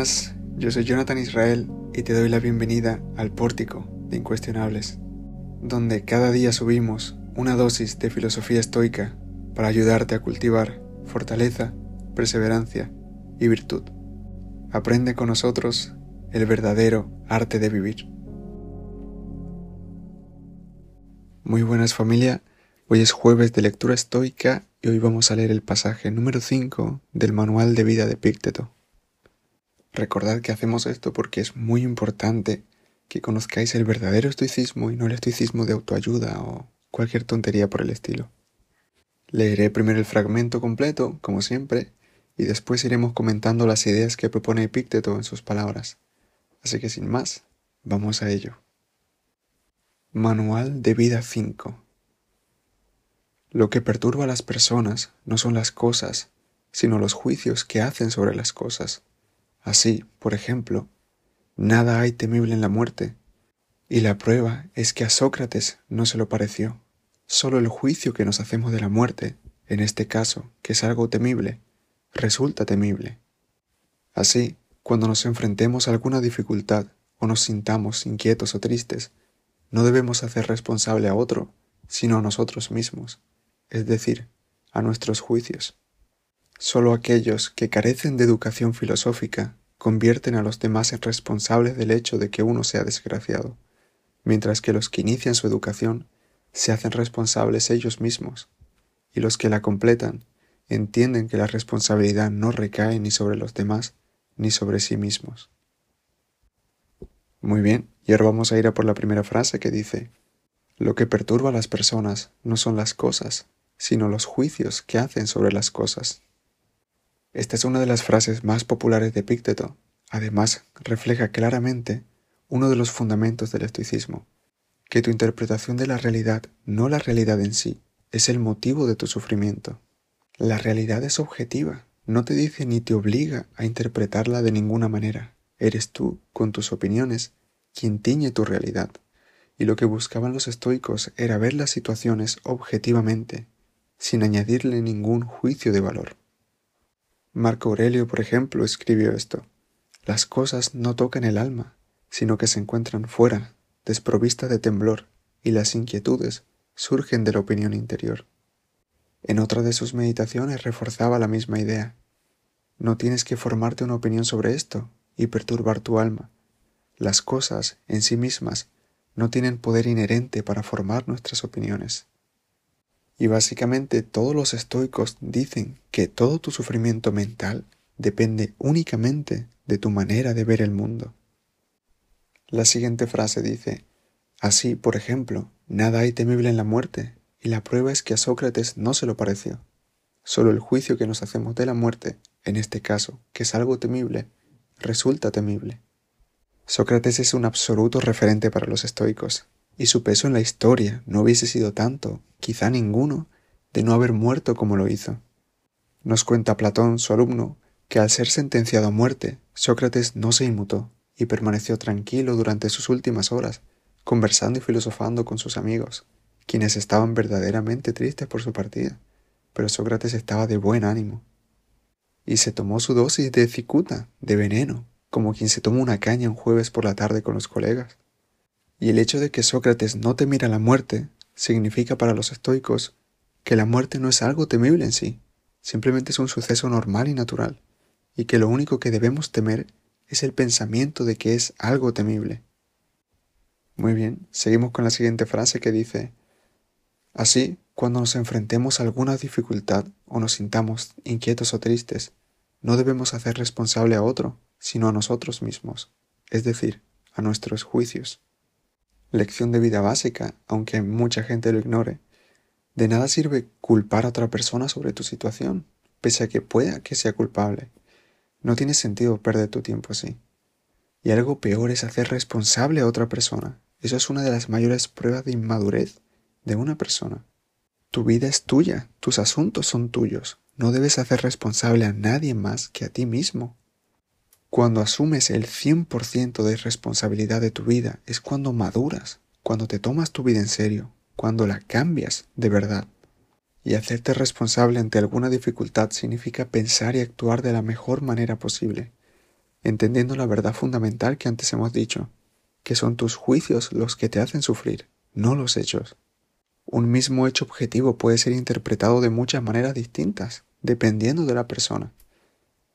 buenas, yo soy Jonathan Israel y te doy la bienvenida al Pórtico de Incuestionables, donde cada día subimos una dosis de filosofía estoica para ayudarte a cultivar fortaleza, perseverancia y virtud. Aprende con nosotros el verdadero arte de vivir. Muy buenas familia, hoy es jueves de lectura estoica y hoy vamos a leer el pasaje número 5 del Manual de Vida de Pícteto. Recordad que hacemos esto porque es muy importante que conozcáis el verdadero estoicismo y no el estoicismo de autoayuda o cualquier tontería por el estilo. Leeré primero el fragmento completo, como siempre, y después iremos comentando las ideas que propone Epícteto en sus palabras. Así que sin más, vamos a ello. Manual de Vida 5 Lo que perturba a las personas no son las cosas, sino los juicios que hacen sobre las cosas. Así, por ejemplo, nada hay temible en la muerte, y la prueba es que a Sócrates no se lo pareció. Solo el juicio que nos hacemos de la muerte, en este caso, que es algo temible, resulta temible. Así, cuando nos enfrentemos a alguna dificultad o nos sintamos inquietos o tristes, no debemos hacer responsable a otro, sino a nosotros mismos, es decir, a nuestros juicios. Solo aquellos que carecen de educación filosófica convierten a los demás en responsables del hecho de que uno sea desgraciado, mientras que los que inician su educación se hacen responsables ellos mismos, y los que la completan entienden que la responsabilidad no recae ni sobre los demás ni sobre sí mismos. Muy bien, y ahora vamos a ir a por la primera frase que dice, lo que perturba a las personas no son las cosas, sino los juicios que hacen sobre las cosas. Esta es una de las frases más populares de Epícteto. Además, refleja claramente uno de los fundamentos del estoicismo, que tu interpretación de la realidad, no la realidad en sí, es el motivo de tu sufrimiento. La realidad es objetiva, no te dice ni te obliga a interpretarla de ninguna manera. Eres tú, con tus opiniones, quien tiñe tu realidad. Y lo que buscaban los estoicos era ver las situaciones objetivamente, sin añadirle ningún juicio de valor. Marco Aurelio, por ejemplo, escribió esto. Las cosas no tocan el alma, sino que se encuentran fuera, desprovistas de temblor, y las inquietudes surgen de la opinión interior. En otra de sus meditaciones reforzaba la misma idea. No tienes que formarte una opinión sobre esto y perturbar tu alma. Las cosas, en sí mismas, no tienen poder inherente para formar nuestras opiniones. Y básicamente todos los estoicos dicen que todo tu sufrimiento mental depende únicamente de tu manera de ver el mundo. La siguiente frase dice, Así, por ejemplo, nada hay temible en la muerte, y la prueba es que a Sócrates no se lo pareció. Solo el juicio que nos hacemos de la muerte, en este caso, que es algo temible, resulta temible. Sócrates es un absoluto referente para los estoicos, y su peso en la historia no hubiese sido tanto, quizá ninguno, de no haber muerto como lo hizo. Nos cuenta Platón, su alumno, que al ser sentenciado a muerte, Sócrates no se inmutó y permaneció tranquilo durante sus últimas horas, conversando y filosofando con sus amigos, quienes estaban verdaderamente tristes por su partida, pero Sócrates estaba de buen ánimo. Y se tomó su dosis de cicuta, de veneno, como quien se toma una caña un jueves por la tarde con los colegas. Y el hecho de que Sócrates no temiera la muerte significa para los estoicos que la muerte no es algo temible en sí, simplemente es un suceso normal y natural, y que lo único que debemos temer es el pensamiento de que es algo temible. Muy bien, seguimos con la siguiente frase que dice, Así, cuando nos enfrentemos a alguna dificultad o nos sintamos inquietos o tristes, no debemos hacer responsable a otro, sino a nosotros mismos, es decir, a nuestros juicios lección de vida básica, aunque mucha gente lo ignore. De nada sirve culpar a otra persona sobre tu situación, pese a que pueda que sea culpable. No tiene sentido perder tu tiempo así. Y algo peor es hacer responsable a otra persona. Eso es una de las mayores pruebas de inmadurez de una persona. Tu vida es tuya, tus asuntos son tuyos. No debes hacer responsable a nadie más que a ti mismo. Cuando asumes el 100% de responsabilidad de tu vida es cuando maduras, cuando te tomas tu vida en serio, cuando la cambias de verdad. Y hacerte responsable ante alguna dificultad significa pensar y actuar de la mejor manera posible. entendiendo la verdad fundamental que antes hemos dicho, que son tus juicios los que te hacen sufrir, no los hechos. Un mismo hecho objetivo puede ser interpretado de muchas maneras distintas, dependiendo de la persona.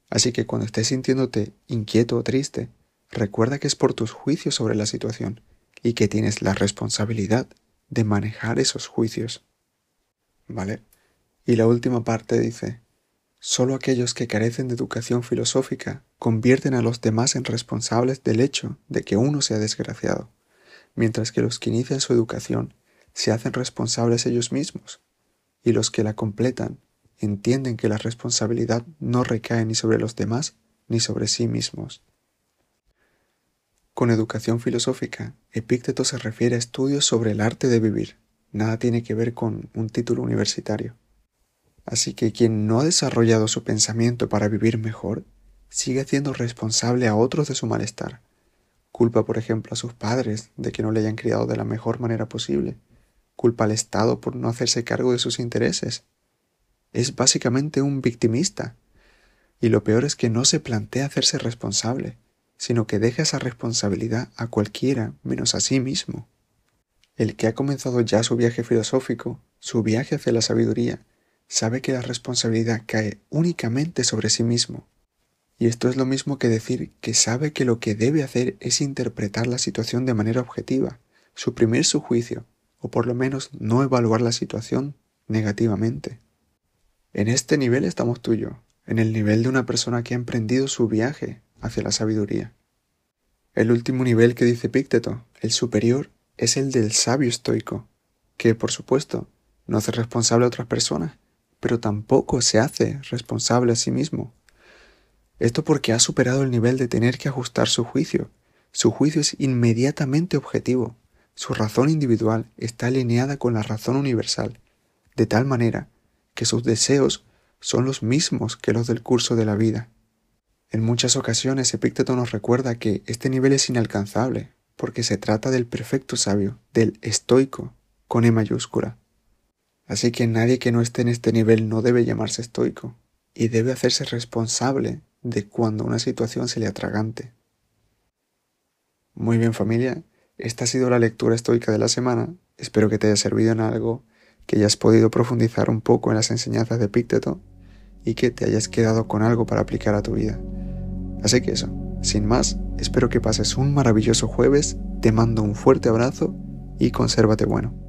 Así que cuando estés sintiéndote inquieto o triste, recuerda que es por tus juicios sobre la situación y que tienes la responsabilidad de manejar esos juicios. ¿Vale? Y la última parte dice, solo aquellos que carecen de educación filosófica convierten a los demás en responsables del hecho de que uno sea desgraciado, mientras que los que inician su educación se hacen responsables ellos mismos, y los que la completan entienden que la responsabilidad no recae ni sobre los demás ni sobre sí mismos. Con educación filosófica, Epícteto se refiere a estudios sobre el arte de vivir. Nada tiene que ver con un título universitario. Así que quien no ha desarrollado su pensamiento para vivir mejor, sigue siendo responsable a otros de su malestar. Culpa, por ejemplo, a sus padres de que no le hayan criado de la mejor manera posible. Culpa al Estado por no hacerse cargo de sus intereses. Es básicamente un victimista. Y lo peor es que no se plantea hacerse responsable sino que deja esa responsabilidad a cualquiera menos a sí mismo. El que ha comenzado ya su viaje filosófico, su viaje hacia la sabiduría, sabe que la responsabilidad cae únicamente sobre sí mismo. Y esto es lo mismo que decir que sabe que lo que debe hacer es interpretar la situación de manera objetiva, suprimir su juicio, o por lo menos no evaluar la situación negativamente. En este nivel estamos tú en el nivel de una persona que ha emprendido su viaje hacia la sabiduría. El último nivel que dice Pícteto, el superior, es el del sabio estoico, que, por supuesto, no hace responsable a otras personas, pero tampoco se hace responsable a sí mismo. Esto porque ha superado el nivel de tener que ajustar su juicio. Su juicio es inmediatamente objetivo. Su razón individual está alineada con la razón universal, de tal manera que sus deseos son los mismos que los del curso de la vida. En muchas ocasiones Epícteto nos recuerda que este nivel es inalcanzable, porque se trata del perfecto sabio, del estoico, con E mayúscula. Así que nadie que no esté en este nivel no debe llamarse estoico, y debe hacerse responsable de cuando una situación se le atragante. Muy bien familia, esta ha sido la lectura estoica de la semana, espero que te haya servido en algo, que hayas podido profundizar un poco en las enseñanzas de Epícteto y que te hayas quedado con algo para aplicar a tu vida. Así que eso, sin más, espero que pases un maravilloso jueves, te mando un fuerte abrazo y consérvate bueno.